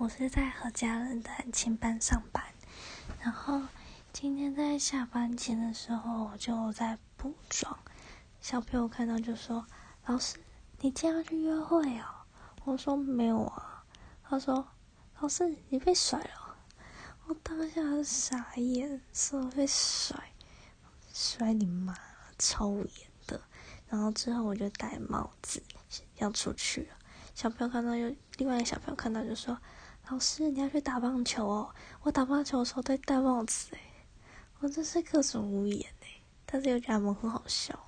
我是在和家人的安亲班上班，然后今天在下班前的时候，我就在补妆。小朋友看到就说：“老师，你今天要去约会哦？”我说：“没有啊。”他说：“老师，你被甩了。”我当下傻眼，说被甩，甩你妈，超严的。然后之后我就戴帽子要出去了。小朋友看到，又另外一个小朋友看到就说：“老师，你要去打棒球哦！我打棒球的时候戴戴帽子诶，我真是各种无言诶，但是又觉得他们很好笑。”